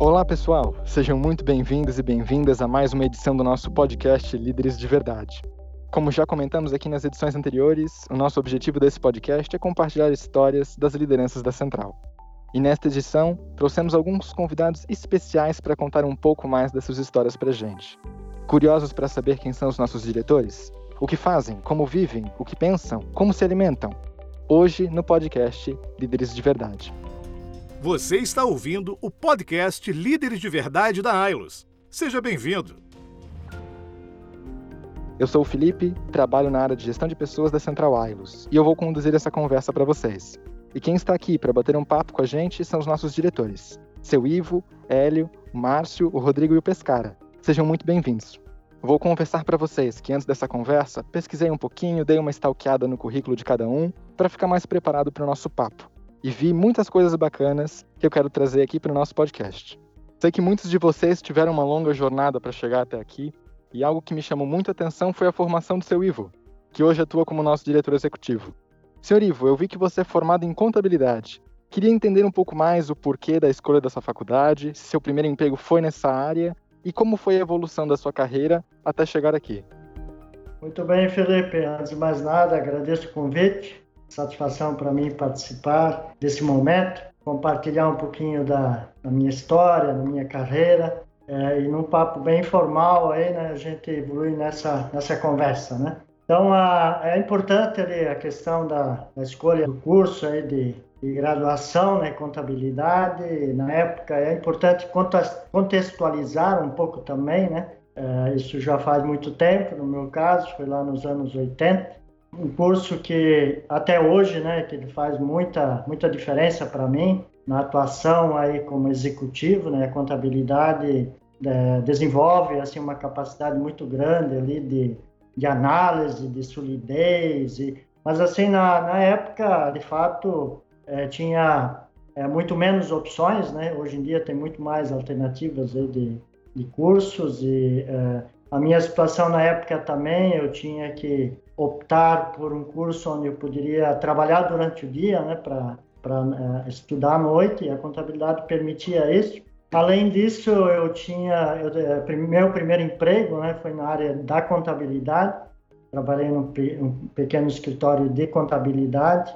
Olá, pessoal! Sejam muito bem-vindos e bem-vindas a mais uma edição do nosso podcast Líderes de Verdade. Como já comentamos aqui nas edições anteriores, o nosso objetivo desse podcast é compartilhar histórias das lideranças da Central. E nesta edição, trouxemos alguns convidados especiais para contar um pouco mais dessas histórias para gente. Curiosos para saber quem são os nossos diretores? O que fazem, como vivem, o que pensam, como se alimentam? Hoje no podcast Líderes de Verdade. Você está ouvindo o podcast Líderes de Verdade da Ailos. Seja bem-vindo. Eu sou o Felipe, trabalho na área de gestão de pessoas da Central Ailos e eu vou conduzir essa conversa para vocês. E quem está aqui para bater um papo com a gente são os nossos diretores: seu Ivo, Hélio, Márcio, o Rodrigo e o Pescara. Sejam muito bem-vindos. Vou confessar para vocês que antes dessa conversa, pesquisei um pouquinho, dei uma stalkeada no currículo de cada um para ficar mais preparado para o nosso papo e vi muitas coisas bacanas que eu quero trazer aqui para o nosso podcast. Sei que muitos de vocês tiveram uma longa jornada para chegar até aqui, e algo que me chamou muito a atenção foi a formação do seu Ivo, que hoje atua como nosso diretor executivo. Senhor Ivo, eu vi que você é formado em contabilidade. Queria entender um pouco mais o porquê da escolha da sua faculdade, se seu primeiro emprego foi nessa área e como foi a evolução da sua carreira até chegar aqui. Muito bem, Felipe. Antes de mais nada, agradeço o convite. Satisfação para mim participar desse momento, compartilhar um pouquinho da, da minha história, da minha carreira, é, e num papo bem informal aí, né, a gente evolui nessa, nessa conversa, né? Então, a, é importante ali a questão da, da escolha do curso aí de, de graduação, né, contabilidade. Na época é importante contextualizar um pouco também, né? É, isso já faz muito tempo, no meu caso, foi lá nos anos 80 um curso que até hoje, né, que ele faz muita muita diferença para mim na atuação aí como executivo, né, a contabilidade é, desenvolve assim uma capacidade muito grande ali de, de análise, de solidez, e, mas assim na, na época de fato é, tinha é, muito menos opções, né? Hoje em dia tem muito mais alternativas aí de, de cursos e é, a minha situação na época também eu tinha que optar por um curso onde eu poderia trabalhar durante o dia, né, para uh, estudar à noite, e a contabilidade permitia isso. Além disso, eu tinha eu, eh, meu primeiro emprego, né, foi na área da contabilidade. Trabalhei num, num pequeno escritório de contabilidade.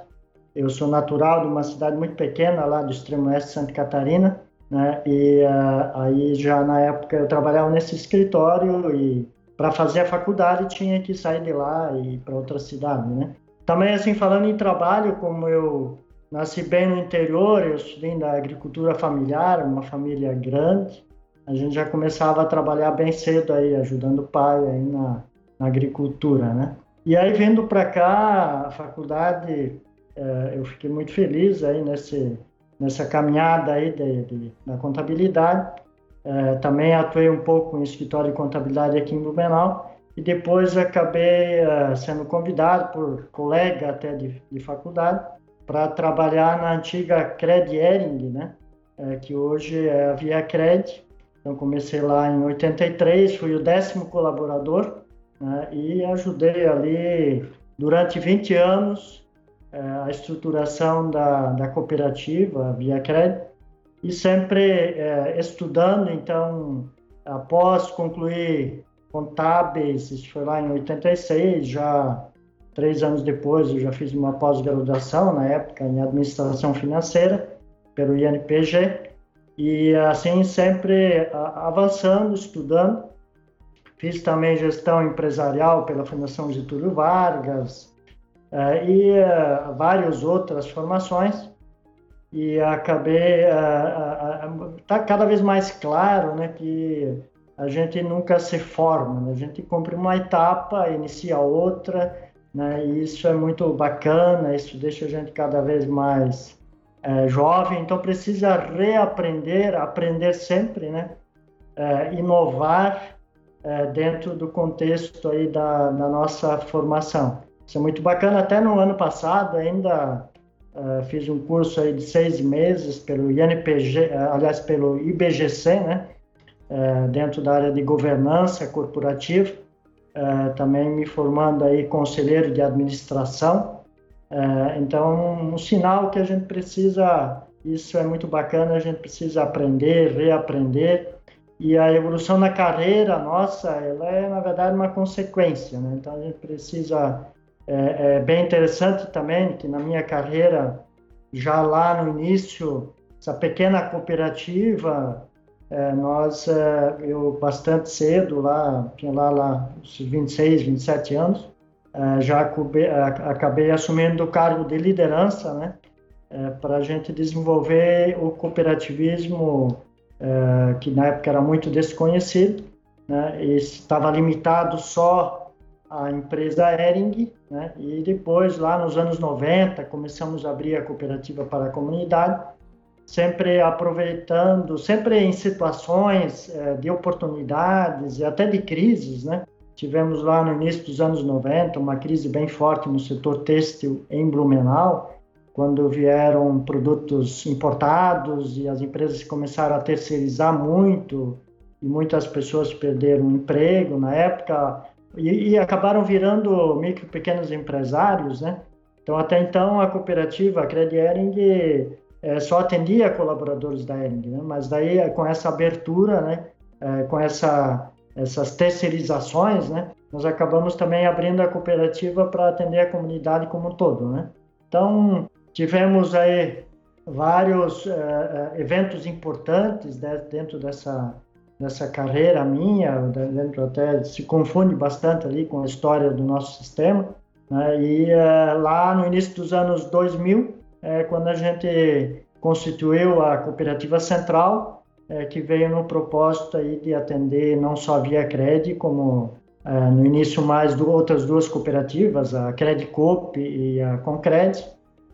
Eu sou natural de uma cidade muito pequena lá do extremo oeste de Santa Catarina, né? E uh, aí já na época eu trabalhava nesse escritório e para fazer a faculdade tinha que sair de lá e ir para outra cidade, né? Também assim falando em trabalho, como eu nasci bem no interior, eu estudei da agricultura familiar, uma família grande, a gente já começava a trabalhar bem cedo aí, ajudando o pai aí na, na agricultura, né? E aí vindo para cá, a faculdade, é, eu fiquei muito feliz aí nesse nessa caminhada aí de, de, da contabilidade é, também atuei um pouco em escritório de contabilidade aqui em Blumenau e depois acabei é, sendo convidado por colega até de, de faculdade para trabalhar na antiga Cred Ering, né? É, que hoje é a Via Cred. Então comecei lá em 83, fui o décimo colaborador né? e ajudei ali durante 20 anos a estruturação da, da cooperativa Via Cred e sempre é, estudando. Então, após concluir contábeis, isso foi lá em 86, já três anos depois eu já fiz uma pós-graduação, na época, em administração financeira, pelo INPG, e assim sempre avançando, estudando. Fiz também gestão empresarial pela Fundação Getúlio Vargas é, e é, várias outras formações e acabei está cada vez mais claro né que a gente nunca se forma né? a gente cumpre uma etapa inicia outra né? E isso é muito bacana isso deixa a gente cada vez mais é, jovem. Então precisa reaprender aprender sempre né? É, inovar é, dentro do contexto aí da, da nossa formação. Isso é muito bacana. Até no ano passado ainda Uh, fiz um curso aí de seis meses pelo INPG, uh, ah, aliás, pelo IBGC, né? Uh, dentro da área de governança corporativa, também me formando aí conselheiro de administração. então, um sinal que a gente precisa Isso é muito bacana, a gente precisa aprender, reaprender. E a evolução na carreira nossa, ela é, na verdade, uma consequência. Né? Então, a gente precisa. É, é bem interessante também que na minha carreira, já lá no início, essa pequena cooperativa, é, nós, é, eu bastante cedo, lá, tinha lá, lá uns 26, 27 anos, é, já acabei assumindo o cargo de liderança, né? É, para a gente desenvolver o cooperativismo, é, que na época era muito desconhecido, né? e estava limitado só à empresa Ering, né? e depois, lá nos anos 90, começamos a abrir a cooperativa para a comunidade, sempre aproveitando, sempre em situações é, de oportunidades e até de crises, né? Tivemos lá no início dos anos 90 uma crise bem forte no setor têxtil em Blumenau, quando vieram produtos importados e as empresas começaram a terceirizar muito e muitas pessoas perderam o emprego na época e, e acabaram virando micro pequenos empresários, né? Então até então a cooperativa a Credit é, só atendia colaboradores da Ering, né? Mas daí com essa abertura, né? É, com essa essas terceirizações, né? Nós acabamos também abrindo a cooperativa para atender a comunidade como um todo, né? Então, tivemos aí vários eventos importantes né, dentro dessa dessa carreira minha, dentro até se confunde bastante ali com a história do nosso sistema, né? E uh, lá no início dos anos 2000, é quando a gente constituiu a cooperativa central, é, que veio no propósito aí de atender não só Via Cred, como é, no início mais do, outras duas cooperativas, a Credicop e a Concred,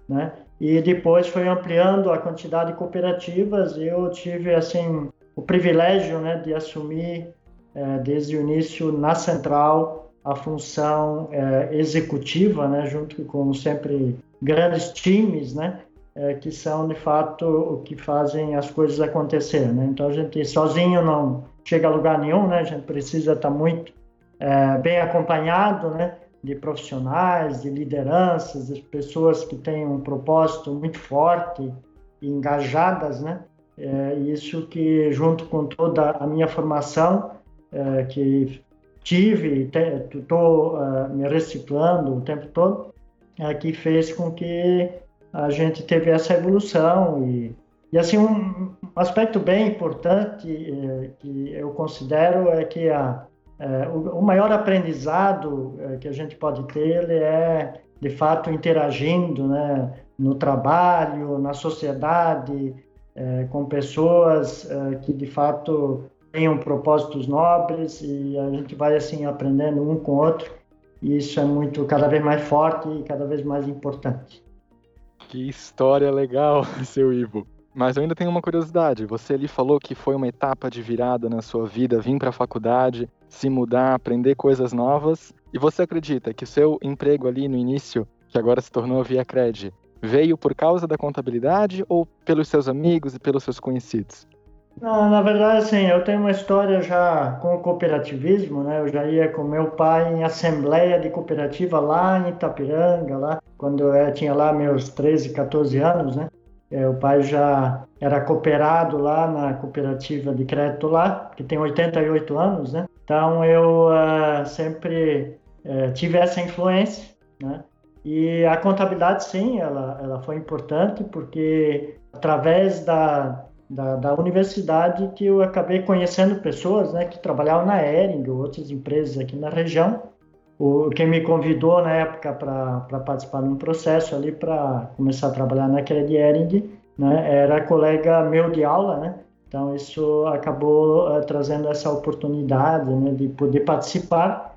né? E depois foi ampliando a quantidade de cooperativas. Eu tive assim o privilégio, né, de assumir é, desde o início na central a função é, executiva, né, junto com sempre grandes times, né, é, que são de fato o que fazem as coisas acontecer, né? Então a gente sozinho não chega a lugar nenhum, né? A gente precisa estar muito é, bem acompanhado, né? De profissionais, de lideranças, de pessoas que têm um propósito muito forte e engajadas, né? É, isso que junto com toda a minha formação é, que tive, estou uh, me reciclando o tempo todo, é, que fez com que a gente teve essa evolução e, e assim um aspecto bem importante é, que eu considero é que a, é, o, o, maior aprendizado é, que a gente pode ter ele é de fato interagindo né, no trabalho, na sociedade, é, com pessoas é, que de fato tenham propósitos nobres e a gente vai assim aprendendo um com o outro e isso é muito cada vez mais forte e cada vez mais importante. Que história legal, seu Ivo. Mas eu ainda tenho uma curiosidade. Você ali falou que foi uma etapa de virada na sua vida, vir para a faculdade, se mudar, aprender coisas novas. E você acredita que o seu emprego ali no início, que agora se tornou via Cred, veio por causa da contabilidade ou pelos seus amigos e pelos seus conhecidos? Na verdade, assim, eu tenho uma história já com o cooperativismo, né? Eu já ia com meu pai em assembleia de cooperativa lá em Itapiranga, lá, quando eu tinha lá meus 13, 14 anos, né? É, o pai já era cooperado lá na cooperativa de crédito lá, que tem 88 anos, né? Então eu uh, sempre uh, tive essa influência, né? E a contabilidade, sim, ela, ela foi importante porque através da, da, da, universidade que eu acabei conhecendo pessoas né, que trabalhavam na Ering, outras empresas aqui na região. O, quem me convidou na época para participar de um processo ali para começar a trabalhar naquela de Ering né, era colega meu de aula, né? Então isso acabou uh, trazendo essa oportunidade né, de poder participar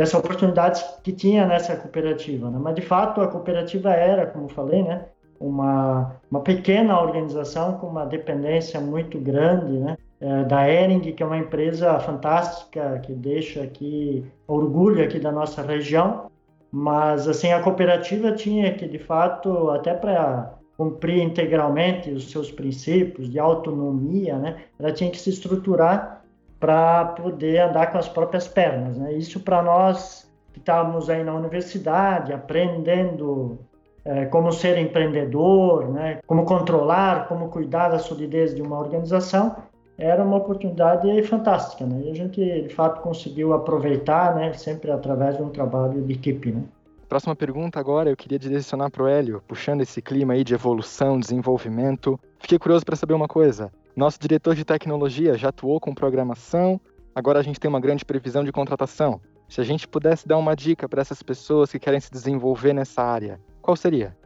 dessa oportunidade que tinha nessa cooperativa. Né? Mas de fato a cooperativa era, como falei, né, uma, uma pequena organização com uma dependência muito grande, né? É, da Ering, que é uma empresa fantástica, que deixa aqui orgulho aqui da nossa região, mas assim a cooperativa tinha que de fato até para cumprir integralmente os seus princípios de autonomia, né? Ela tinha que se estruturar para poder andar com as próprias pernas, né? Isso para nós que estávamos aí na universidade aprendendo é, como ser empreendedor, né, como controlar, como cuidar da solidez de uma organização, era uma oportunidade fantástica, né? E a gente, de fato, conseguiu aproveitar, né, sempre através de um trabalho de equipe, né? Próxima pergunta agora, eu queria direcionar para o Hélio, puxando esse clima aí de evolução, desenvolvimento. Fiquei curioso para saber uma coisa. Nosso diretor de tecnologia já atuou com programação, agora a gente tem uma grande previsão de contratação. Se a gente pudesse dar uma dica para essas pessoas que querem se desenvolver nessa área, qual seria?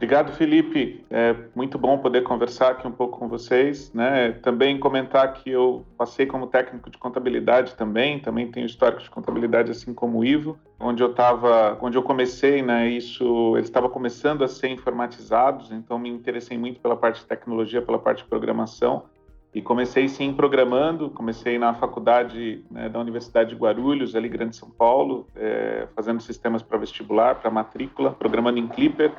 Obrigado, Felipe. É muito bom poder conversar aqui um pouco com vocês. Né? Também comentar que eu passei como técnico de contabilidade também, também tenho histórico de contabilidade assim como o Ivo, onde eu estava, onde eu comecei, né? Isso, eles estavam começando a ser informatizados, então me interessei muito pela parte de tecnologia, pela parte de programação. E comecei sim programando, comecei na faculdade né, da Universidade de Guarulhos, ali Grande São Paulo, é, fazendo sistemas para vestibular, para matrícula, programando em Clipper,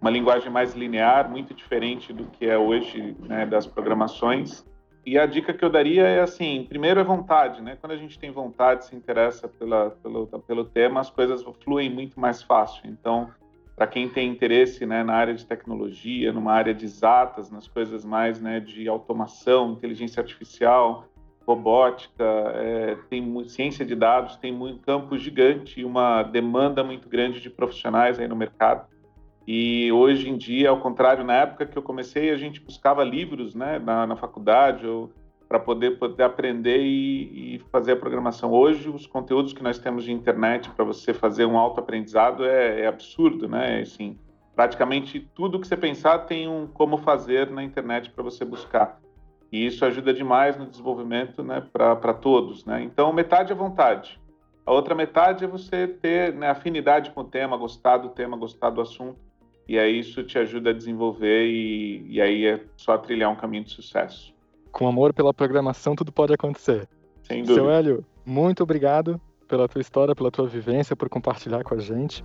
uma linguagem mais linear, muito diferente do que é hoje né, das programações. E a dica que eu daria é assim, primeiro é vontade, né? Quando a gente tem vontade, se interessa pela, pelo, pelo tema, as coisas fluem muito mais fácil. Então, para quem tem interesse né, na área de tecnologia, numa área de exatas, nas coisas mais né, de automação, inteligência artificial, robótica, é, tem ciência de dados, tem um campo gigante e uma demanda muito grande de profissionais aí no mercado. E hoje em dia, ao contrário, na época que eu comecei, a gente buscava livros né, na, na faculdade para poder, poder aprender e, e, fazer a programação. Hoje, os conteúdos que nós temos de internet para você fazer um autoaprendizado é, é absurdo, né? Assim, praticamente tudo que você pensar tem um como fazer na internet para você buscar. E isso ajuda demais no desenvolvimento né, para todos. Né? Então, metade é vontade. A outra metade é você ter né, afinidade com o tema, gostar do tema, gostar do assunto. E aí isso te ajuda a desenvolver e, e aí é só trilhar um caminho de sucesso com amor pela programação, tudo pode acontecer. Sem dúvida. Seu Hélio, muito obrigado pela tua história, pela tua vivência, por compartilhar com a gente.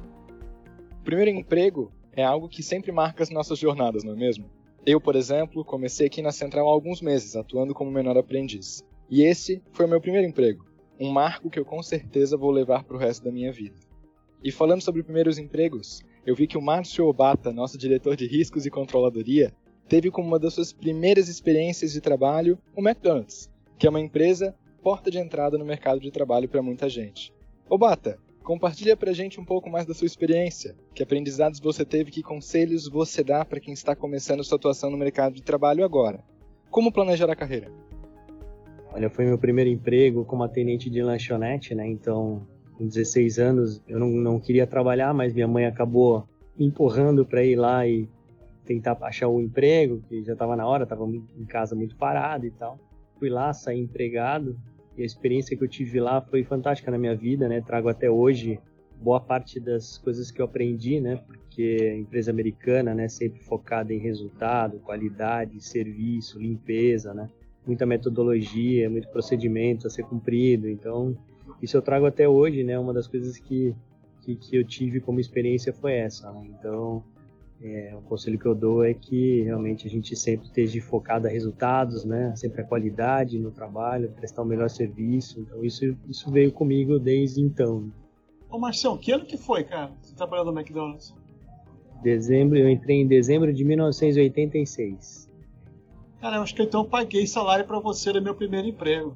O primeiro emprego é algo que sempre marca as nossas jornadas, não é mesmo? Eu, por exemplo, comecei aqui na Central há alguns meses, atuando como menor aprendiz. E esse foi o meu primeiro emprego, um marco que eu com certeza vou levar para o resto da minha vida. E falando sobre primeiros empregos, eu vi que o Márcio Obata, nosso diretor de riscos e controladoria, teve como uma das suas primeiras experiências de trabalho o McDonald's, que é uma empresa porta de entrada no mercado de trabalho para muita gente. Ô Bata, compartilha pra gente um pouco mais da sua experiência. Que aprendizados você teve, que conselhos você dá para quem está começando sua atuação no mercado de trabalho agora? Como planejar a carreira? Olha, foi meu primeiro emprego como atendente de lanchonete, né? Então, com 16 anos, eu não, não queria trabalhar, mas minha mãe acabou empurrando para ir lá e tentar achar um emprego, que já estava na hora, estava em casa muito parado e tal. Fui lá, saí empregado e a experiência que eu tive lá foi fantástica na minha vida, né? Trago até hoje boa parte das coisas que eu aprendi, né? Porque empresa americana, né, sempre focada em resultado, qualidade, serviço, limpeza, né? Muita metodologia, muito procedimento a ser cumprido. Então, isso eu trago até hoje, né? Uma das coisas que que, que eu tive como experiência foi essa, né? Então, é, o conselho que eu dou é que realmente a gente sempre esteja focado a resultados, né? Sempre a qualidade no trabalho, prestar o melhor serviço. Então isso, isso veio comigo desde então. Ô Marcião, que ano que foi, cara? Você trabalhou no McDonald's? Dezembro, eu entrei em dezembro de 1986. Cara, eu acho que então eu paguei salário para você no meu primeiro emprego.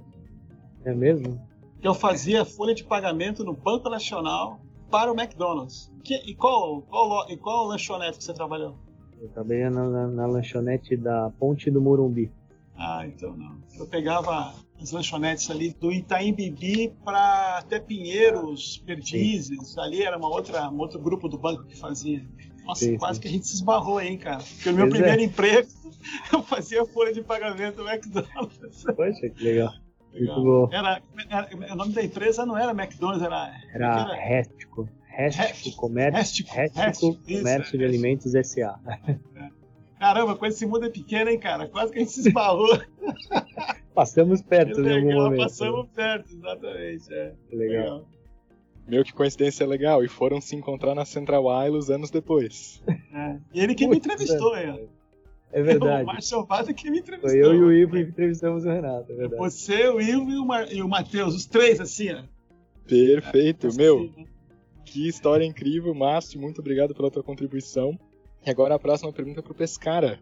É mesmo? Eu fazia folha de pagamento no Banco Nacional para o McDonald's. Que, e, qual, qual, e qual lanchonete que você trabalhou? Eu trabalhei na, na, na lanchonete da Ponte do Morumbi. Ah, então não. Eu pegava as lanchonetes ali do Itaim Bibi para até Pinheiros, Perdizes. Sim. Ali era uma outra, um outro grupo do banco que fazia. Nossa, sim, quase sim. que a gente se esbarrou aí, cara. Porque no meu pois primeiro é. emprego eu fazia folha de pagamento do McDonald's. Poxa, que legal. Legal. Era, era, o nome da empresa não era McDonald's, era. Era, era... Réstico. Réstico Comércio, Comércio de Alimentos S.A. Caramba, com esse mundo é pequeno, hein, cara? Quase que a gente se esbarrou. Passamos perto, né? momento. Passamos perto, exatamente. É. Legal. legal. Meu, que coincidência legal. E foram se encontrar na Central Wireless anos depois. É. E ele que me entrevistou, hein? É verdade. O Márcio Vada que me entrevistou. Foi eu e o Ivo que entrevistamos o Renato, é verdade. Você, o Ivo e o, Mar... e o Matheus, os três, assim, ó. Perfeito, meu. Assim, né? Que história incrível, Márcio. Muito obrigado pela tua contribuição. E agora a próxima pergunta é para o Pescara.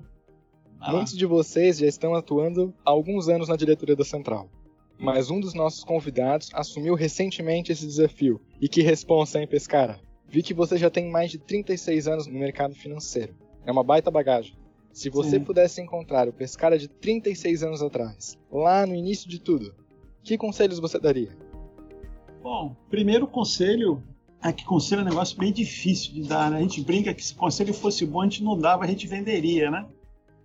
Ah. Muitos de vocês já estão atuando há alguns anos na diretoria da Central. Mas um dos nossos convidados assumiu recentemente esse desafio. E que responsa, hein, Pescara? Vi que você já tem mais de 36 anos no mercado financeiro. É uma baita bagagem. Se você Sim. pudesse encontrar o Pescara de 36 anos atrás, lá no início de tudo, que conselhos você daria? Bom, primeiro conselho é que conselho é um negócio bem difícil de dar, né? A gente brinca que se conselho fosse bom, a gente não dava, a gente venderia, né?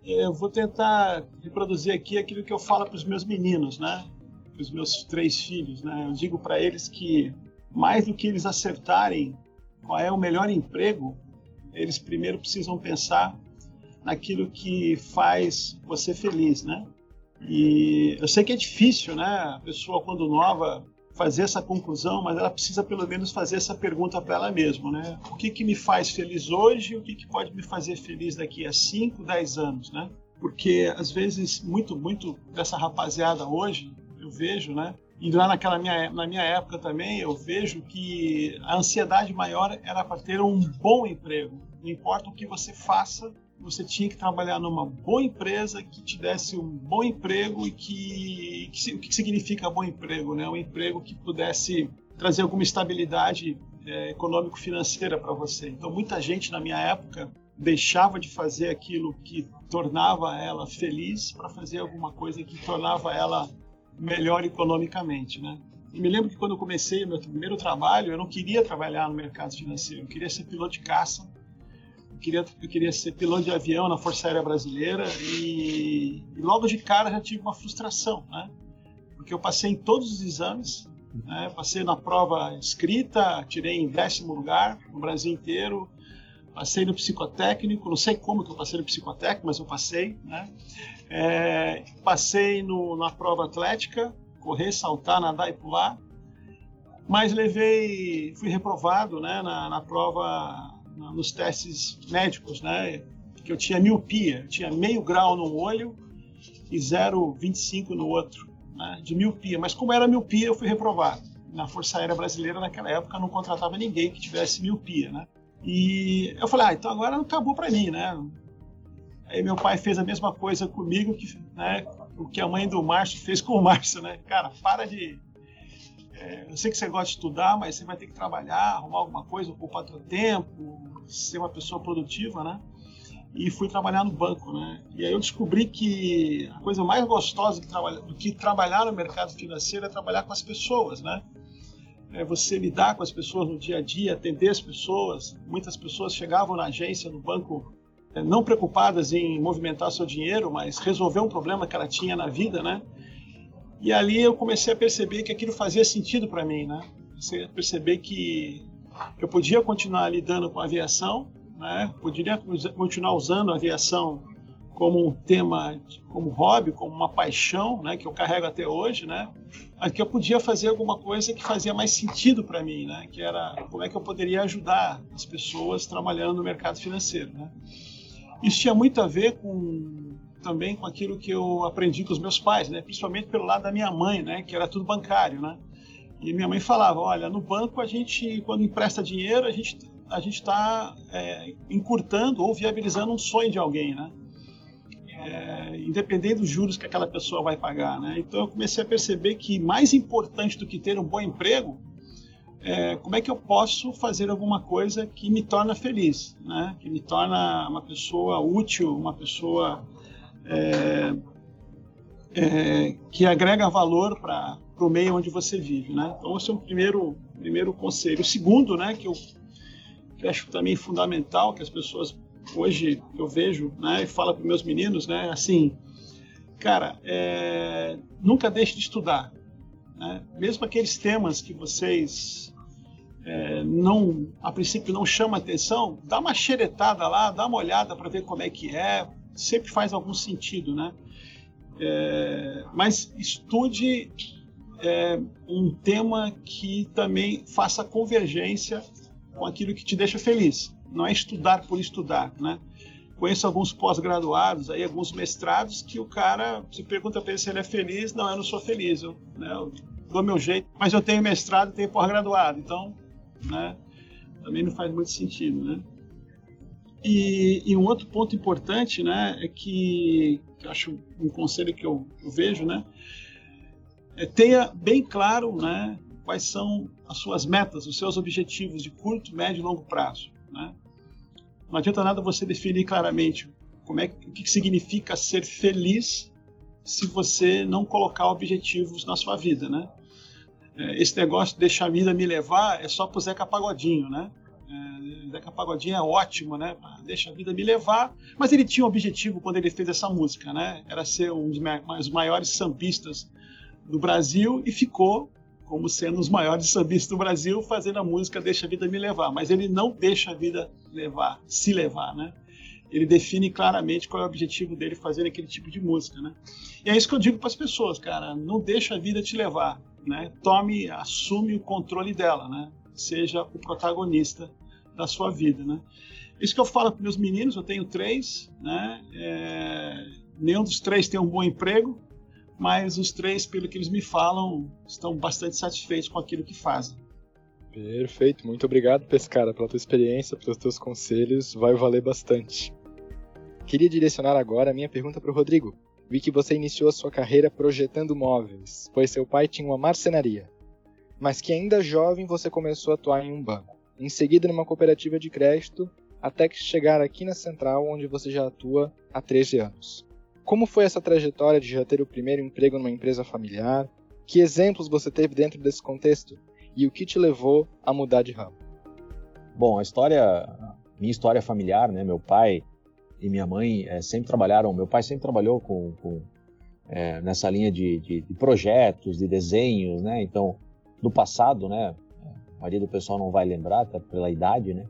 Eu vou tentar reproduzir aqui aquilo que eu falo para os meus meninos, né? Para os meus três filhos, né? Eu digo para eles que mais do que eles acertarem qual é o melhor emprego, eles primeiro precisam pensar naquilo que faz você feliz, né? E eu sei que é difícil, né? A pessoa quando nova fazer essa conclusão, mas ela precisa pelo menos fazer essa pergunta para ela mesma, né? O que que me faz feliz hoje o que que pode me fazer feliz daqui a 5, 10 anos, né? Porque às vezes muito muito dessa rapaziada hoje eu vejo, né? E lá naquela minha, na minha época também, eu vejo que a ansiedade maior era para ter um bom emprego. Não importa o que você faça, você tinha que trabalhar numa boa empresa que te desse um bom emprego e que, que o que significa bom emprego, né? Um emprego que pudesse trazer alguma estabilidade é, econômico-financeira para você. Então, muita gente na minha época deixava de fazer aquilo que tornava ela feliz para fazer alguma coisa que tornava ela melhor economicamente, né? E me lembro que quando eu comecei o meu primeiro trabalho, eu não queria trabalhar no mercado financeiro, eu queria ser piloto de caça queria, eu queria ser piloto de avião na Força Aérea Brasileira e, e, logo de cara já tive uma frustração, né? Porque eu passei em todos os exames, né? passei na prova escrita, tirei em décimo lugar no Brasil inteiro, passei no psicotécnico, não sei como que eu passei no psicotécnico, mas eu passei, né? É, passei no, na prova atlética, correr, saltar, nadar e pular, mas levei, fui reprovado, né? Na, na prova nos testes médicos, né? Que eu tinha miopia, eu tinha meio grau no olho e 0,25 no outro, né? De miopia. Mas como era miopia, eu fui reprovado. Na Força Aérea Brasileira, naquela época, não contratava ninguém que tivesse miopia, né? E eu falei, ah, então agora não acabou para mim, né? Aí meu pai fez a mesma coisa comigo que, né, o que a mãe do Márcio fez com o Márcio, né? Cara, para de é, eu sei que você gosta de estudar, mas você vai ter que trabalhar, arrumar alguma coisa, ocupar seu tempo, ser uma pessoa produtiva, né? E fui trabalhar no banco, né? E aí eu descobri que a coisa mais gostosa do que trabalhar no mercado financeiro é trabalhar com as pessoas, né? É você lidar com as pessoas no dia a dia, atender as pessoas. Muitas pessoas chegavam na agência, no banco, é, não preocupadas em movimentar seu dinheiro, mas resolver um problema que ela tinha na vida, né? E ali eu comecei a perceber que aquilo fazia sentido para mim, né? Comecei a perceber que eu podia continuar lidando com a aviação, né? Poderia continuar usando a aviação como um tema, como hobby, como uma paixão, né? Que eu carrego até hoje, né? Que eu podia fazer alguma coisa que fazia mais sentido para mim, né? Que era como é que eu poderia ajudar as pessoas trabalhando no mercado financeiro, né? Isso tinha muito a ver com também com aquilo que eu aprendi com os meus pais, né? Principalmente pelo lado da minha mãe, né? Que era tudo bancário, né? E minha mãe falava, olha, no banco a gente, quando empresta dinheiro, a gente a gente está é, encurtando ou viabilizando um sonho de alguém, né? É, independente dos juros que aquela pessoa vai pagar, né? Então eu comecei a perceber que mais importante do que ter um bom emprego é, como é que eu posso fazer alguma coisa que me torna feliz, né? Que me torna uma pessoa útil, uma pessoa é, é, que agrega valor para o meio onde você vive, né? Então esse é o primeiro primeiro conselho. O segundo, né, que eu, que acho também fundamental que as pessoas hoje eu vejo, né, e falo para meus meninos, né, assim, cara, é, nunca deixe de estudar, né? Mesmo aqueles temas que vocês é, não, a princípio não chama atenção, dá uma xeretada lá, dá uma olhada para ver como é que é, sempre faz algum sentido, né? É, mas estude é, um tema que também faça convergência com aquilo que te deixa feliz. Não é estudar por estudar, né? Conheço alguns pós-graduados, aí alguns mestrados que o cara se pergunta para ele se ele é feliz, não, eu não sou feliz, eu, né, eu dou meu jeito, mas eu tenho mestrado e tenho pós-graduado, então, né, também não faz muito sentido, né? E, e, um outro ponto importante, né, é que, que acho um conselho que eu, eu vejo, né, é tenha bem claro, né, quais são as suas metas, os seus objetivos de curto, médio e longo prazo, né. Não adianta nada você definir claramente como é o que significa ser feliz se você não colocar objetivos na sua vida, né? É, esse negócio de deixar a vida me levar é só pro Zeca Pagodinho, né? É, Zeca Pagodinho é ótimo, né? Deixa a vida me levar. Mas ele tinha um objetivo quando ele fez essa música, né? Era ser um dos maiores sambistas do Brasil e ficou como sendo os maiores sambistas do Brasil fazendo a música Deixa a Vida Me Levar. Mas ele não deixa a vida levar, se levar, né? Ele define claramente qual é o objetivo dele fazendo aquele tipo de música, né? E é isso que eu digo para as pessoas, cara. Não deixa a vida te levar né, tome, assume o controle dela, né? Seja o protagonista da sua vida, né? Isso que eu falo para meus meninos, eu tenho três, né? É, nenhum dos três tem um bom emprego, mas os três, pelo que eles me falam, estão bastante satisfeitos com aquilo que fazem. Perfeito, muito obrigado, Pescara, pela tua experiência, pelos teus conselhos, vai valer bastante. Queria direcionar agora a minha pergunta para o Rodrigo. Vi que você iniciou a sua carreira projetando móveis, pois seu pai tinha uma marcenaria. Mas que ainda jovem você começou a atuar em um banco. Em seguida numa cooperativa de crédito, até que chegar aqui na Central, onde você já atua há 13 anos. Como foi essa trajetória de já ter o primeiro emprego numa empresa familiar? Que exemplos você teve dentro desse contexto? E o que te levou a mudar de ramo? Bom, a história, minha história familiar, né? Meu pai e minha mãe é, sempre trabalharam, meu pai sempre trabalhou com, com é, nessa linha de, de, de, projetos, de desenhos, né? Então, no passado, né? A maioria do pessoal não vai lembrar, até pela idade, né?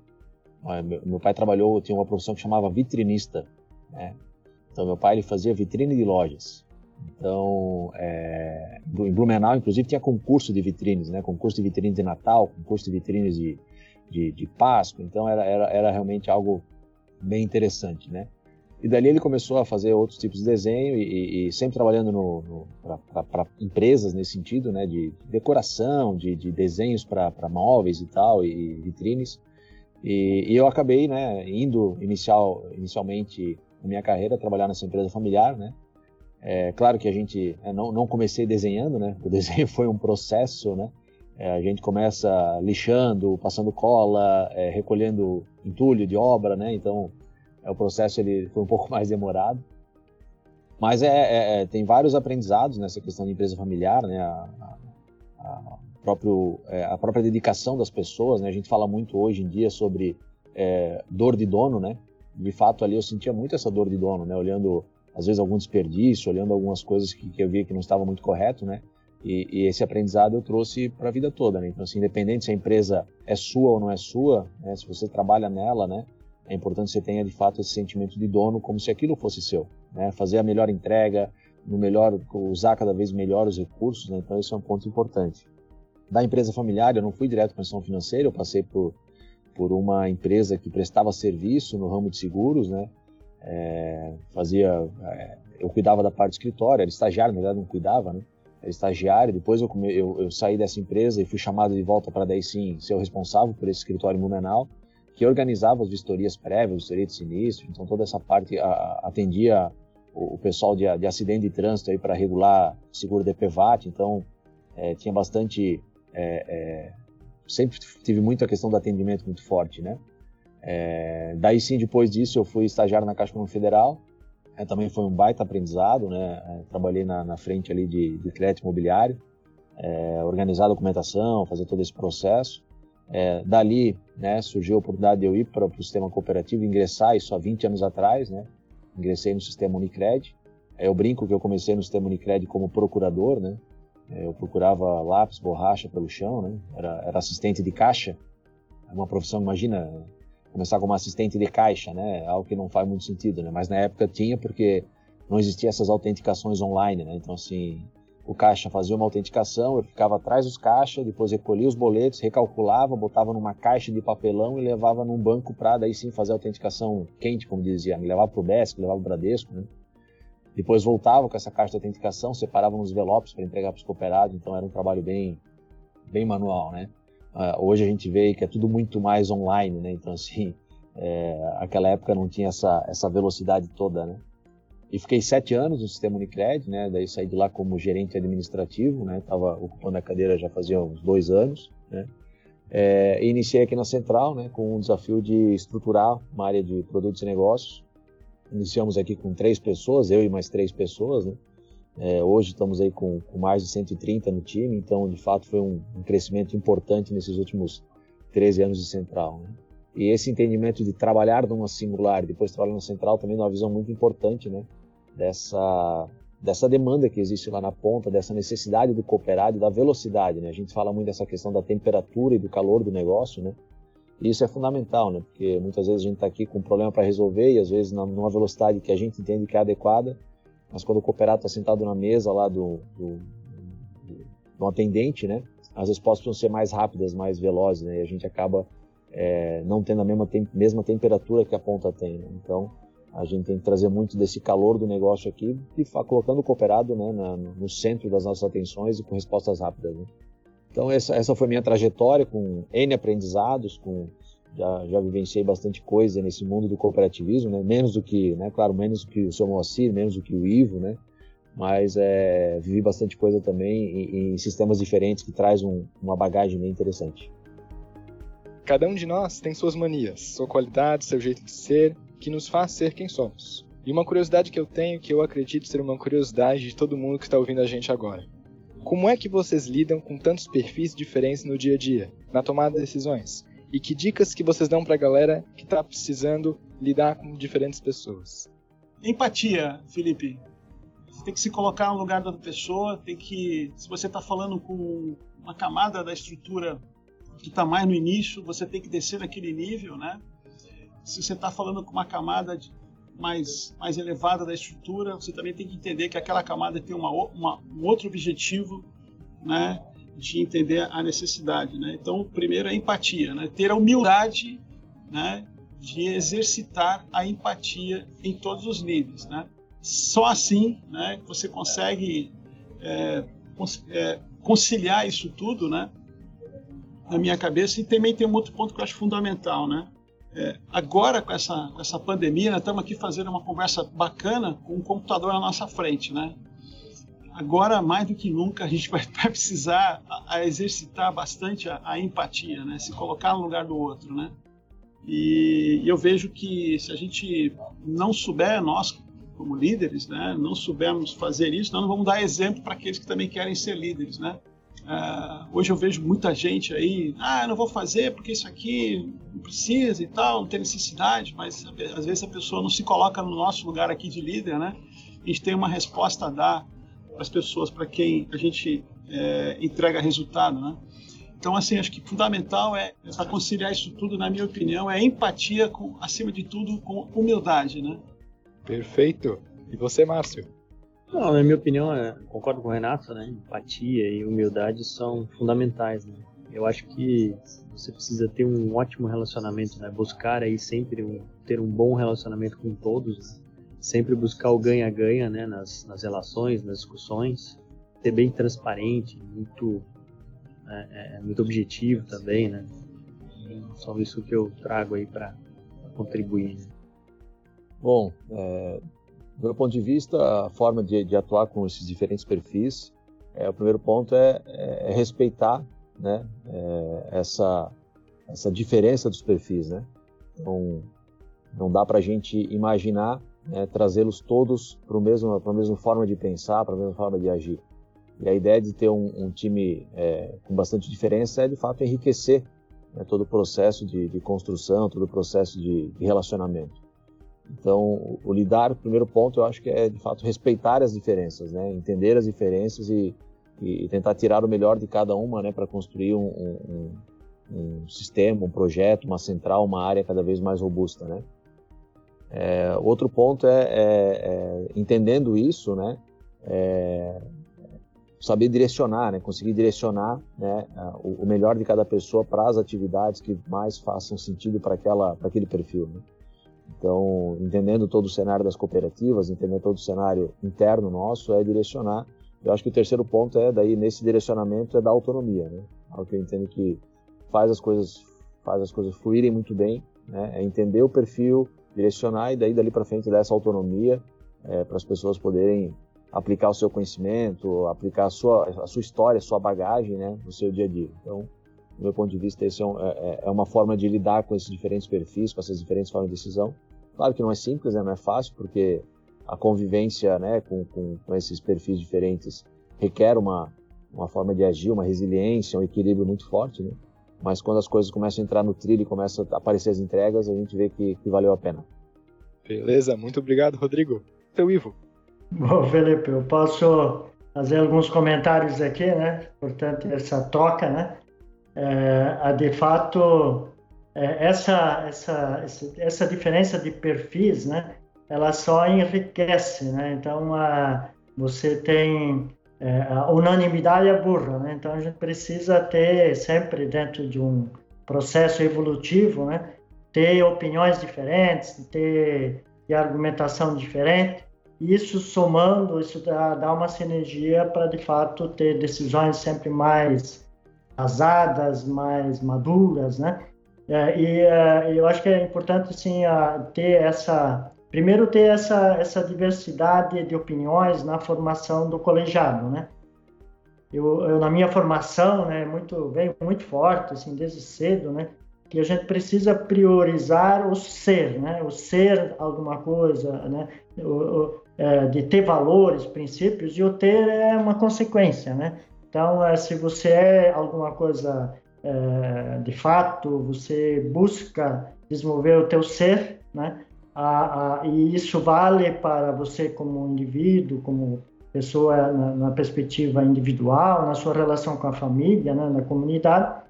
Meu, meu pai trabalhou, tinha uma profissão que chamava vitrinista, né? Então, meu pai ele fazia vitrine de lojas. Então, é, em Blumenau, inclusive, tinha concurso de vitrines, né? Concurso de vitrines de Natal, concurso de vitrines de, de, de Páscoa. Então, era, era, era realmente algo bem interessante, né? E dali ele começou a fazer outros tipos de desenho e, e sempre trabalhando no, no para empresas nesse sentido, né? De, decoração, de, de desenhos para móveis e tal, e vitrines. E, e, eu acabei, né? Indo inicial, inicialmente na minha carreira trabalhar nessa empresa familiar, né? É, claro que a gente é, não, não comecei desenhando, né? O desenho foi um processo, né? É, a gente começa lixando, passando cola, é, recolhendo entulho de obra, né? Então, o processo ele foi um pouco mais demorado. Mas é, é, é, tem vários aprendizados nessa questão de empresa familiar, né? A, a, a próprio, é, a própria dedicação das pessoas, né? A gente fala muito hoje em dia sobre dor de dono, né? De fato, ali eu sentia muito essa dor de dono, né? Olhando, às vezes, algum desperdício, olhando algumas coisas que, que eu via que não estava muito correto, né? E, e esse aprendizado eu trouxe para a vida toda, né? Então, assim, independente se a empresa é sua ou não é sua, né? se você trabalha nela, né? É importante que você tenha, de fato, esse sentimento de dono como se aquilo fosse seu, né? Fazer a melhor entrega, no melhor, usar cada vez melhor os recursos, né? Então, esse é um ponto importante. Da empresa familiar, eu não fui direto para a instituição financeira, eu passei por, por uma empresa que prestava serviço no ramo de seguros, né? É, fazia, é, eu cuidava da parte do escritório, era estagiário, na verdade não cuidava, né? estagiário, depois eu, eu, eu, saí dessa empresa e fui chamado de volta para daí sim ser o responsável por esse escritório em que organizava as vistorias prévias, vistoria de sinistro, então toda essa parte a, atendia o, o, pessoal de, de, acidente de trânsito aí para regular seguro de então é, tinha bastante, é, é, sempre tive muito a questão do atendimento muito forte, né? É, daí sim, depois disso, eu fui estagiário na Caixa Econômica Federal, é, também foi um baita aprendizado, né? É, trabalhei na, na, frente ali de, de crédito imobiliário, organizar a documentação, fazer todo esse processo. É, dali, né, surgiu a oportunidade de eu ir para o sistema cooperativo, ingressar isso há 20 anos atrás, né? Ingressei no sistema Unicred. É, eu brinco que eu comecei no sistema Unicred como procurador, né? É, eu procurava lápis, borracha pelo chão, né? Era, era assistente de caixa. É uma profissão, imagina, começar como assistente de caixa, né? Algo que não faz muito sentido, né? Mas na época tinha porque não existia essas autenticações online, né? Então assim, o caixa fazia uma autenticação, eu ficava atrás dos caixas, depois recolhia os boletos, recalculava, botava numa caixa de papelão e levava num banco para daí sim fazer a autenticação quente, como dizia, levava pro Desk, levava pro Bradesco, né? Depois voltava com essa caixa de autenticação, separava nos envelopes para entregar para os cooperados, então era um trabalho bem bem manual, né? Uh, hoje a gente vê que é tudo muito mais online, né? Então, assim, É, aquela época não tinha essa, essa velocidade toda, né? E fiquei sete anos no sistema Unicred, né? Daí saí de lá como gerente administrativo, né? Tava ocupando a cadeira já fazia uns dois anos, né? É, iniciei aqui na Central, né? Com um desafio de estruturar uma área de produtos e negócios. Iniciamos aqui com três pessoas, eu e mais três pessoas, né? É, hoje estamos aí com, com, mais de 130 no time, então de fato foi um, um crescimento importante nesses últimos 13 anos de Central. Né? E esse entendimento de trabalhar numa singular e depois trabalhar na Central também é uma visão muito importante, né? Dessa, dessa demanda que existe lá na ponta, dessa necessidade do cooperado da velocidade. Né? A gente fala muito dessa questão da temperatura e do calor do negócio, né? E isso é fundamental, né? Porque muitas vezes a gente está aqui com um problema para resolver e às vezes numa velocidade que a gente entende que é adequada, mas quando o cooperado está sentado na mesa lá do, do, do, do, atendente, né? As respostas precisam ser mais rápidas, mais velozes, né? E a gente acaba é, não tendo a mesma, tem, mesma temperatura que a ponta tem. Né? Então, a gente tem que trazer muito desse calor do negócio aqui e colocando o cooperado né, na, no centro das nossas atenções e com respostas rápidas. Né? Então essa, essa foi minha trajetória com N aprendizados, com já, já vivenciei bastante coisa nesse mundo do cooperativismo, né? menos do que, né, claro, menos do que o seu Moacir, menos do que o Ivo, né? mas é, vivi bastante coisa também em, em sistemas diferentes que traz um, uma bagagem bem interessante. Cada um de nós tem suas manias, sua qualidade, seu jeito de ser, que nos faz ser quem somos. E uma curiosidade que eu tenho, que eu acredito ser uma curiosidade de todo mundo que está ouvindo a gente agora. Como é que vocês lidam com tantos perfis diferentes no dia a dia, na tomada de decisões? E que dicas que vocês dão para a galera que está precisando lidar com diferentes pessoas? Empatia, Felipe. Você tem que se colocar no lugar da pessoa, tem que, se você está falando com uma camada da estrutura que está mais no início, você tem que descer naquele nível, né? Se você está falando com uma camada mais, mais elevada da estrutura, você também tem que entender que aquela camada tem uma, uma, um outro objetivo, né, de entender a necessidade, né? Então, primeiro é empatia, né? Ter a humildade, né, de exercitar a empatia em todos os níveis, né? Só assim, né, você consegue é, é, conciliar isso tudo, né? Na minha cabeça e também tem um outro ponto que eu acho fundamental, né? É, agora, com essa, com essa pandemia, nós estamos aqui fazendo uma conversa bacana com um computador na nossa frente, né? Agora, mais do que nunca, a gente vai, vai precisar a, a exercitar bastante a, a, empatia, né? Se colocar no lugar do outro, né? E, e eu vejo que se a gente não souber, nós como líderes, né, não soubermos fazer isso, nós não vamos dar exemplo para aqueles que também querem ser líderes, né? Uh, hoje eu vejo muita gente aí, ah, não vou fazer porque isso aqui não precisa e tal, não tem necessidade, mas às vezes a pessoa não se coloca no nosso lugar aqui de líder, né? A gente tem uma resposta a dar para as pessoas, para quem a gente é, entrega resultado, né? Então, assim, acho que fundamental é, para conciliar isso tudo, na minha opinião, é empatia, com, acima de tudo, com humildade, né? Perfeito. E você, Márcio? Não, na minha opinião, é, concordo com o Renato, né? Empatia e humildade são fundamentais, né? Eu acho que você precisa ter um ótimo relacionamento, né? Buscar aí sempre um, ter um bom relacionamento com todos, né? sempre buscar o ganha-ganha, né? Nas, nas relações, nas discussões, ser bem transparente, muito, é, é, muito objetivo também, né? só isso que eu trago aí para contribuir. Bom, é, do meu ponto de vista, a forma de, de atuar com esses diferentes perfis, é, o primeiro ponto é, é, é respeitar né, é, essa, essa diferença dos perfis. Né? Então, não dá para a gente imaginar né, trazê-los todos para a mesma forma de pensar, para a mesma forma de agir. E a ideia de ter um, um time é, com bastante diferença é, de fato, enriquecer né, todo o processo de, de, construção, todo o processo de, de relacionamento. Então, o lidar, o primeiro ponto, eu acho que é de fato respeitar as diferenças, né? entender as diferenças e, e tentar tirar o melhor de cada uma, né, para construir um, um, um, sistema, um projeto, uma central, uma área cada vez mais robusta, né? É, outro ponto é, é, é, entendendo isso, né, é, saber direcionar, né, conseguir direcionar né, o, o melhor de cada pessoa para as atividades que mais façam sentido para aquela, para aquele perfil. Né? Então, entendendo todo o cenário das cooperativas, entendendo todo o cenário interno nosso, é direcionar. Eu acho que o terceiro ponto é, daí, nesse direcionamento, é da autonomia, né? Algo que eu entendo que faz as coisas, faz as coisas fluírem muito bem, né? É entender o perfil, direcionar e daí dali para frente dar essa autonomia é, para as pessoas poderem aplicar o seu conhecimento, aplicar a sua, a sua história, a sua bagagem, né, no seu dia a dia. Então, do meu ponto de vista, esse é, um, é, é, é uma forma de lidar com esses diferentes perfis, com essas diferentes formas de decisão. Claro que não é simples, né, não é fácil, porque a convivência, né, com, com, com esses perfis diferentes requer uma, uma forma de agir, uma resiliência, um equilíbrio muito forte, né? Mas quando as coisas começam a entrar no trilho e começam a aparecer as entregas, a gente vê que, que valeu a pena. Beleza, muito obrigado, Rodrigo. Seu Ivo. Bom, Felipe, eu posso fazer alguns comentários aqui, né? Portanto, essa troca, né? É, de fato, é, essa, essa, essa diferença de perfis, né? Ela só enriquece, né? Então, a, você tem é, a unanimidade é burra, né? Então, a gente precisa ter sempre dentro de um processo evolutivo, né? Ter opiniões diferentes, ter, ter argumentação diferente isso somando, isso dá, dá uma sinergia para de fato ter decisões sempre mais asadas, mais maduras, né? É, e é, eu acho que é importante sim ter essa, primeiro ter essa essa diversidade de opiniões na formação do colegiado, né? Eu, eu na minha formação, né, muito bem, muito forte, assim, desde cedo, né? que a gente precisa priorizar o ser, né? O ser alguma coisa, né? O, o, é, de ter valores, princípios, e o ter é uma consequência, né? Então, é, se você é alguma coisa é, de fato, você busca desenvolver o teu ser, né? A, a, e isso vale para você como indivíduo, como pessoa na, na, perspectiva individual, na sua relação com a família, né? na comunidade,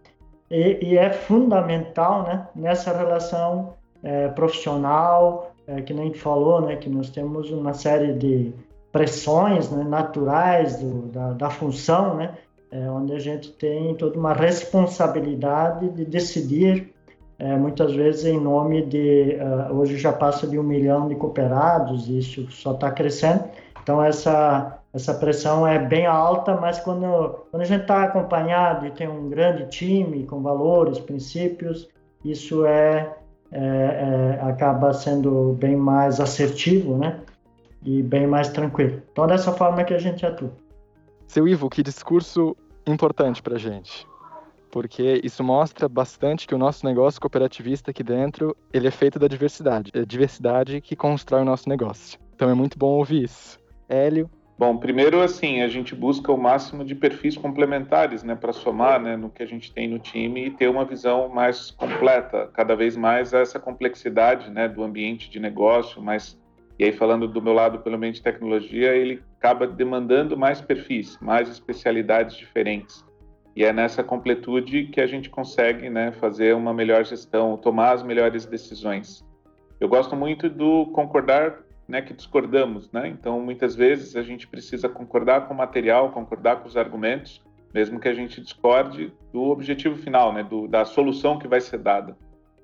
e, e é fundamental né? nessa relação é, profissional, é, que nem falou, né, que nós temos uma série de pressões né, naturais do, da, da, função, né, é, onde a gente tem toda uma responsabilidade de decidir, é, muitas vezes em nome de, uh, hoje já passa de um milhão de cooperados, isso só está crescendo, então essa essa pressão é bem alta, mas quando, quando a gente está acompanhado e tem um grande time com valores, princípios, isso é é, é, acaba sendo bem mais assertivo, né? E bem mais tranquilo. Então, dessa forma que a gente atua. Seu Ivo, que discurso importante para gente, porque isso mostra bastante que o nosso negócio cooperativista aqui dentro ele é feito da diversidade, é a diversidade que constrói o nosso negócio. Então é muito bom ouvir isso. Hélio, Bom, primeiro, assim, a gente busca o máximo de perfis complementares, né, para somar, né, no que a gente tem no time e ter uma visão mais completa, cada vez mais essa complexidade, né, do ambiente de negócio, mas e aí falando do meu lado pelo ambiente de tecnologia, ele acaba demandando mais perfis, mais especialidades diferentes. E é nessa completude que a gente consegue, né, fazer uma melhor gestão, tomar as melhores decisões. Eu gosto muito do concordar né, que discordamos, né? Então, muitas vezes a gente precisa concordar com o material, concordar com os argumentos, mesmo que a gente discorde do objetivo final, né, do, da solução que vai ser dada.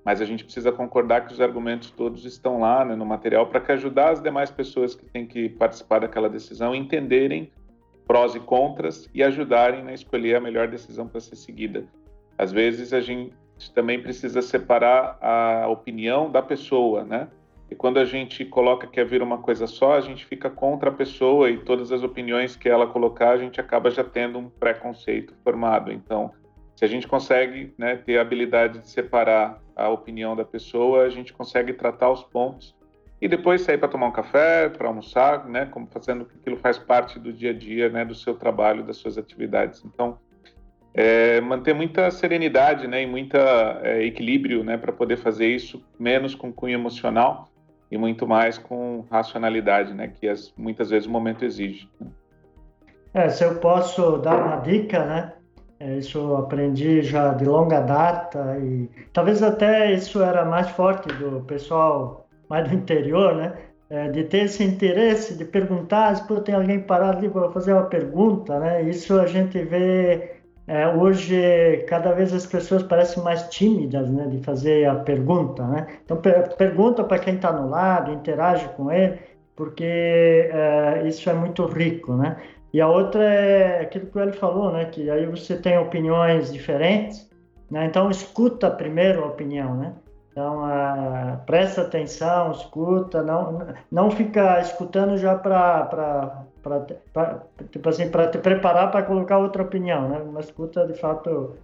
Mas a gente precisa concordar que os argumentos todos estão lá né, no material para que ajudar as demais pessoas que têm que participar daquela decisão entenderem prós e contras e ajudarem a escolher a melhor decisão para ser seguida. Às vezes a gente também precisa separar a opinião da pessoa, né? E quando a gente coloca que é uma coisa só, a gente fica contra a pessoa e todas as opiniões que ela colocar, a gente acaba já tendo um preconceito formado. Então, se a gente consegue né, ter a habilidade de separar a opinião da pessoa, a gente consegue tratar os pontos e depois sair para tomar um café, para almoçar, né, como fazendo que aquilo faz parte do dia a dia, né, do seu trabalho, das suas atividades. Então, é, manter muita serenidade, né, e muita é, equilíbrio, né, para poder fazer isso, menos com cunho emocional e muito mais com racionalidade, né, que as, muitas vezes o momento exige. É, se eu posso dar uma dica, né, isso eu aprendi já de longa data e talvez até isso era mais forte do pessoal mais do interior, né, é, de ter esse interesse de perguntar, se tem alguém parado ali para fazer uma pergunta, né, isso a gente vê é, hoje, cada vez as pessoas parecem mais tímidas, né, de fazer a pergunta, né? Então, per pergunta para quem está no lado, interage com ele, porque é, isso é muito rico, né? E a outra é aquilo que ele falou, né, que aí você tem opiniões diferentes, né? Então, escuta primeiro a opinião, né? Então, uh, presta atenção, escuta, não, não fica escutando já para tipo assim, para te preparar para colocar outra opinião, né? Uma escuta de fato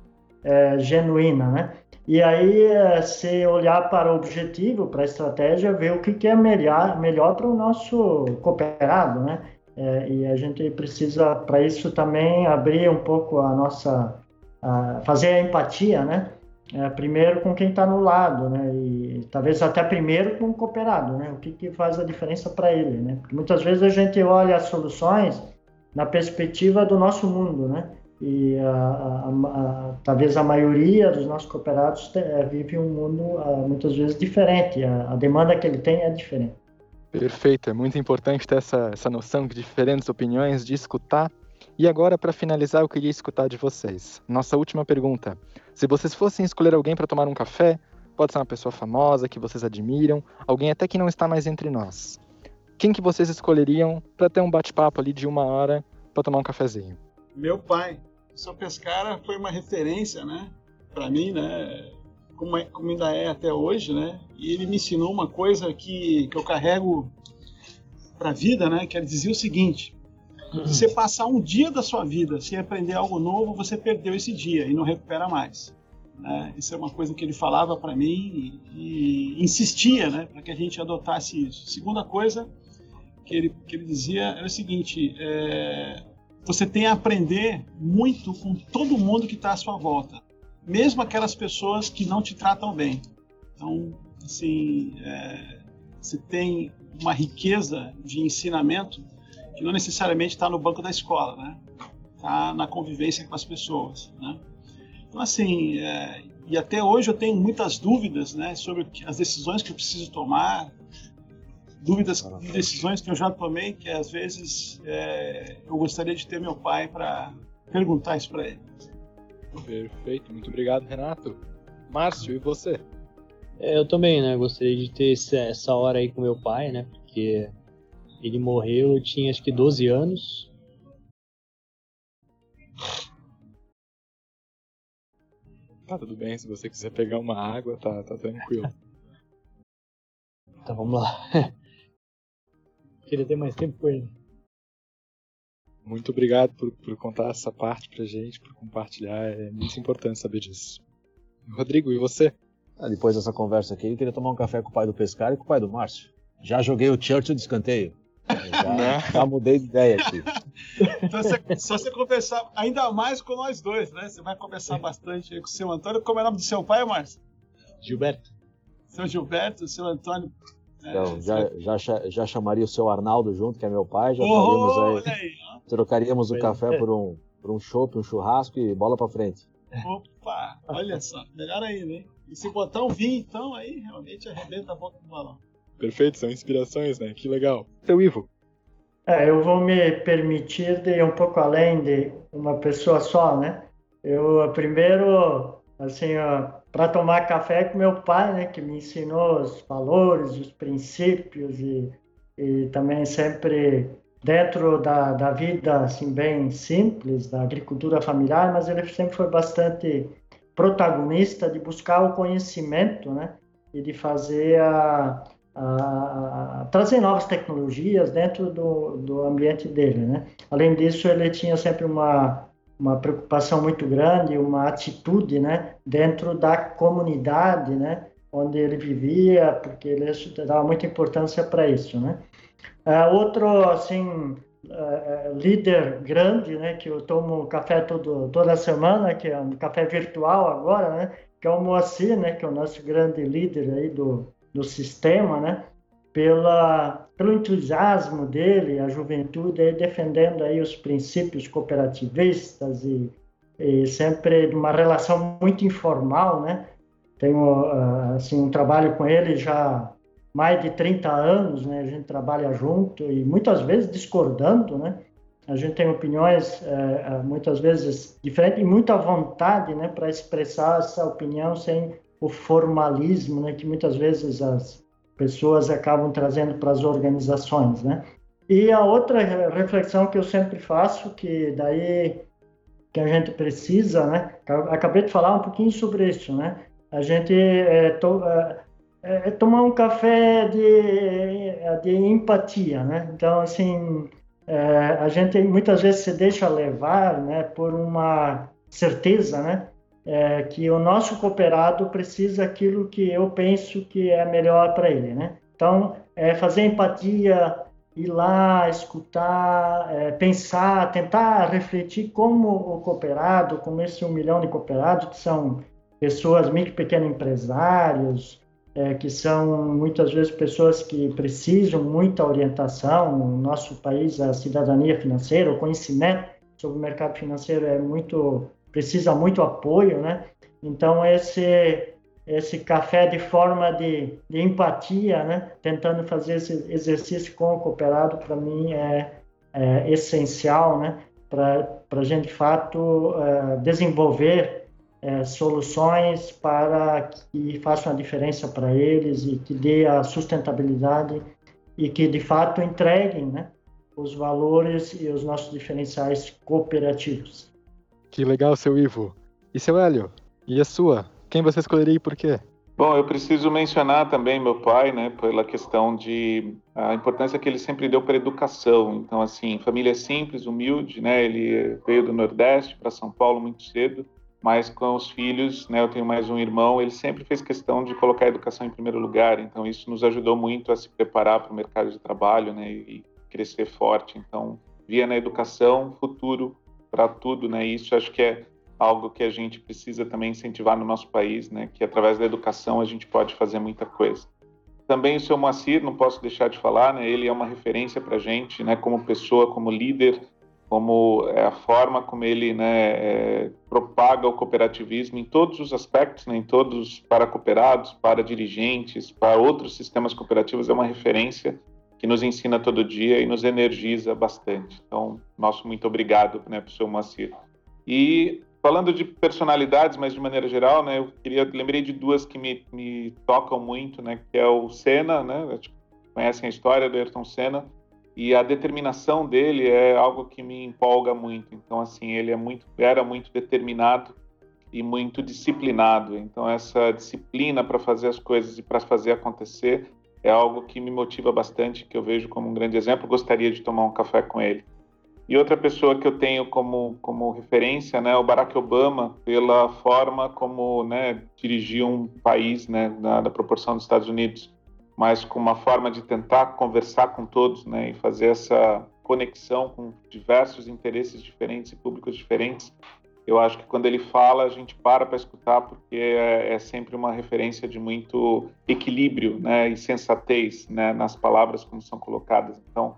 é, genuína, né? E aí, é, se olhar para o objetivo, para a estratégia, ver o que, que é melhor, melhor para o nosso cooperado, né? É, e a gente precisa, para isso também, abrir um pouco a nossa, a fazer a empatia, né? é, primeiro com quem está no lado, né? E talvez até primeiro com o cooperado, né? O que, que faz a diferença para ele, né? Porque muitas vezes a gente olha as soluções na perspectiva do nosso mundo, né? E a, a, a, talvez a maioria dos nossos cooperados te, é, vive um mundo muitas vezes diferente. A, demanda que ele tem é diferente. Perfeito, é muito importante ter essa, essa noção de diferentes opiniões, de escutar e agora, para finalizar, eu queria escutar de vocês. Nossa última pergunta. Se vocês fossem escolher alguém para tomar um café, pode ser uma pessoa famosa que vocês admiram, alguém até que não está mais entre nós. Quem que vocês escolheriam para ter um bate-papo ali de uma hora para tomar um cafezinho? Meu pai. O seu Pescara foi uma referência, né? Para mim, né? Como, é, como ainda é até hoje, né? E ele me ensinou uma coisa que, que eu carrego para a vida, né? Que ele dizia o seguinte: você passar um dia da sua vida sem aprender algo novo, você perdeu esse dia e não recupera mais. Né? Isso é uma coisa que ele falava para mim e, e, insistia né, para que a gente adotasse isso. Segunda coisa que ele, que ele dizia era o seguinte: é, você tem a aprender muito com todo mundo que está à sua volta, mesmo aquelas pessoas que não te tratam bem. Então, assim, é, você tem uma riqueza de ensinamento que não necessariamente está no banco da escola, né? Está na convivência com as pessoas, né? Então, assim, é, e até hoje eu tenho muitas dúvidas, né, sobre as decisões que eu preciso tomar, dúvidas de decisões que eu já tomei, que às vezes é, eu gostaria de ter meu pai para perguntar isso para ele. Perfeito, muito obrigado, Renato. Márcio, e você? É, eu também, né? Gostaria de ter essa hora aí com meu pai, né? Porque ele morreu, eu tinha acho que 12 anos. Tá tudo bem, se você quiser pegar uma água, tá, tá tranquilo. então vamos lá. Queria ter mais tempo com ele. Muito obrigado por, por contar essa parte pra gente, por compartilhar. É muito importante saber disso. Rodrigo, e você? Ah, depois dessa conversa aqui, eu queria tomar um café com o pai do Pescar e com o pai do Márcio. Já joguei o Churchill de escanteio. Já, né? já mudei de ideia aqui. Então, você, só você conversar ainda mais com nós dois, né? Você vai conversar bastante aí com o seu Antônio. Como é o nome do seu pai, Márcio? Gilberto. Seu Gilberto, seu Antônio. É, então, já, já, já chamaria o seu Arnaldo junto, que é meu pai, já oh, aí, aí trocaríamos o café por um, por um chopp, um churrasco e bola pra frente. Opa, olha só, melhor ainda, hein? E se botar um vinho, então, aí realmente arrebenta a boca do balão. Perfeito, são inspirações, né? Que legal. Seu Ivo. É, eu vou me permitir de ir um pouco além de uma pessoa só, né? Eu primeiro, assim, para tomar café com meu pai, né, que me ensinou os valores, os princípios e, e também sempre dentro da, da vida, assim, bem simples, da agricultura familiar, mas ele sempre foi bastante protagonista de buscar o conhecimento, né, e de fazer a, a, trazer novas tecnologias dentro do, do ambiente dele, né? Além disso, ele tinha sempre uma uma preocupação muito grande, uma atitude, né, dentro da comunidade, né, onde ele vivia, porque ele dava muita importância para isso, né. Uh, outro, assim, uh, líder grande, né, que eu tomo café todo, toda semana, que é um café virtual agora, né, que é o Moacir, né, que é o nosso grande líder aí do, do sistema, né? Pela, pelo entusiasmo dele, a juventude aí defendendo aí os princípios cooperativistas e, e sempre de uma relação muito informal, né? Tenho ah, assim um trabalho com ele já mais de 30 anos, né? A gente trabalha junto e muitas vezes discordando, né? A gente tem opiniões é, muitas vezes diferentes e muita vontade, né, para expressar essa opinião sem o formalismo, né, que muitas vezes as pessoas acabam trazendo para as organizações, né? E a outra reflexão que eu sempre faço, que daí que a gente precisa, né? Acabei de falar um pouquinho sobre isso, né? A gente é, to, é, é, tomar um café de, de empatia, né? Então, assim, é, a gente muitas vezes se deixa levar, né, por uma certeza, né, é, que o nosso cooperado precisa aquilo que eu penso que é melhor para ele, né? Então, é fazer empatia, ir lá, escutar, é, pensar, tentar refletir como o cooperado, como esse um milhão de cooperados, que são pessoas, micro pequenos empresários, é, que são muitas vezes pessoas que precisam muita orientação. No nosso país, a cidadania financeira, o conhecimento sobre o mercado financeiro é muito precisa muito apoio, né? Então esse esse café de forma de, de empatia, né? Tentando fazer esse exercício com o cooperado para mim é, é, essencial, né? Para a gente de fato é, desenvolver é, soluções para que façam a diferença para eles e que dê a sustentabilidade e que de fato entreguem, né? Os valores e os nossos diferenciais cooperativos. Que legal, seu Ivo. E seu Hélio? E a sua? Quem você escolheria e por quê? Bom, eu preciso mencionar também meu pai, né, pela questão de a importância que ele sempre deu para a educação. Então, assim, família simples, humilde, né, ele veio do Nordeste para São Paulo muito cedo, mas com os filhos, né, eu tenho mais um irmão, ele sempre fez questão de colocar a educação em primeiro lugar. Então, isso nos ajudou muito a se preparar para o mercado de trabalho, né, e crescer forte. Então, via na educação futuro para tudo, né? Isso acho que é algo que a gente precisa também incentivar no nosso país, né? Que através da educação a gente pode fazer muita coisa. Também o seu Moacir, não posso deixar de falar, né? Ele é uma referência para a gente, né? Como pessoa, como líder, como é a forma como ele, né? É, propaga o cooperativismo em todos os aspectos, né? Em todos para cooperados, para dirigentes, para outros sistemas cooperativos é uma referência que nos ensina todo dia e nos energiza bastante. Então, nosso muito obrigado, né, para o seu Moacir. E falando de personalidades, mas de maneira geral, né, eu queria lembrei de duas que me, me tocam muito, né, que é o Senna, né, conhecem a história do Ayrton Senna e a determinação dele é algo que me empolga muito. Então, assim, ele é muito era muito determinado e muito disciplinado. Então, essa disciplina para fazer as coisas e para fazer acontecer é algo que me motiva bastante, que eu vejo como um grande exemplo. Gostaria de tomar um café com ele. E outra pessoa que eu tenho como, como referência, né, o Barack Obama, pela forma como né, dirigiu um país né, da, da proporção dos Estados Unidos, mas com uma forma de tentar conversar com todos né, e fazer essa conexão com diversos interesses diferentes e públicos diferentes eu acho que quando ele fala, a gente para para escutar, porque é, é, sempre uma referência de muito equilíbrio né, e sensatez né, nas palavras como são colocadas. Então,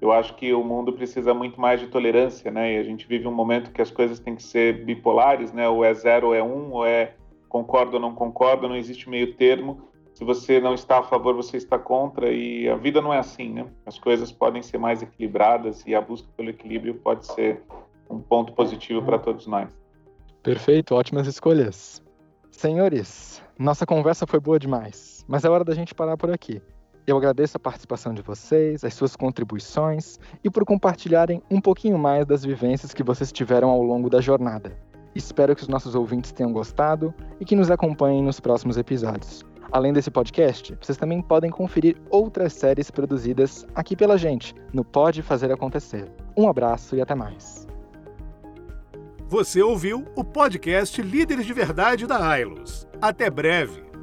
eu acho que o mundo precisa muito mais de tolerância, né? E a gente vive um momento que as coisas têm que ser bipolares, né? Ou é zero ou é um, ou é concordo ou não concordo, não existe meio termo. Se você não está a favor, você está contra, e a vida não é assim, né? As coisas podem ser mais equilibradas e a busca pelo equilíbrio pode ser um ponto positivo para todos nós. Perfeito, ótimas escolhas. Senhores, nossa conversa foi boa demais, mas é hora da gente parar por aqui. Eu agradeço a participação de vocês, as suas contribuições e por compartilharem um pouquinho mais das vivências que vocês tiveram ao longo da jornada. Espero que os nossos ouvintes tenham gostado e que nos acompanhem nos próximos episódios. Além desse podcast, vocês também podem conferir outras séries produzidas aqui pela gente no Pode Fazer Acontecer. Um abraço e até mais. Você ouviu o podcast Líderes de Verdade da Ailos. Até breve!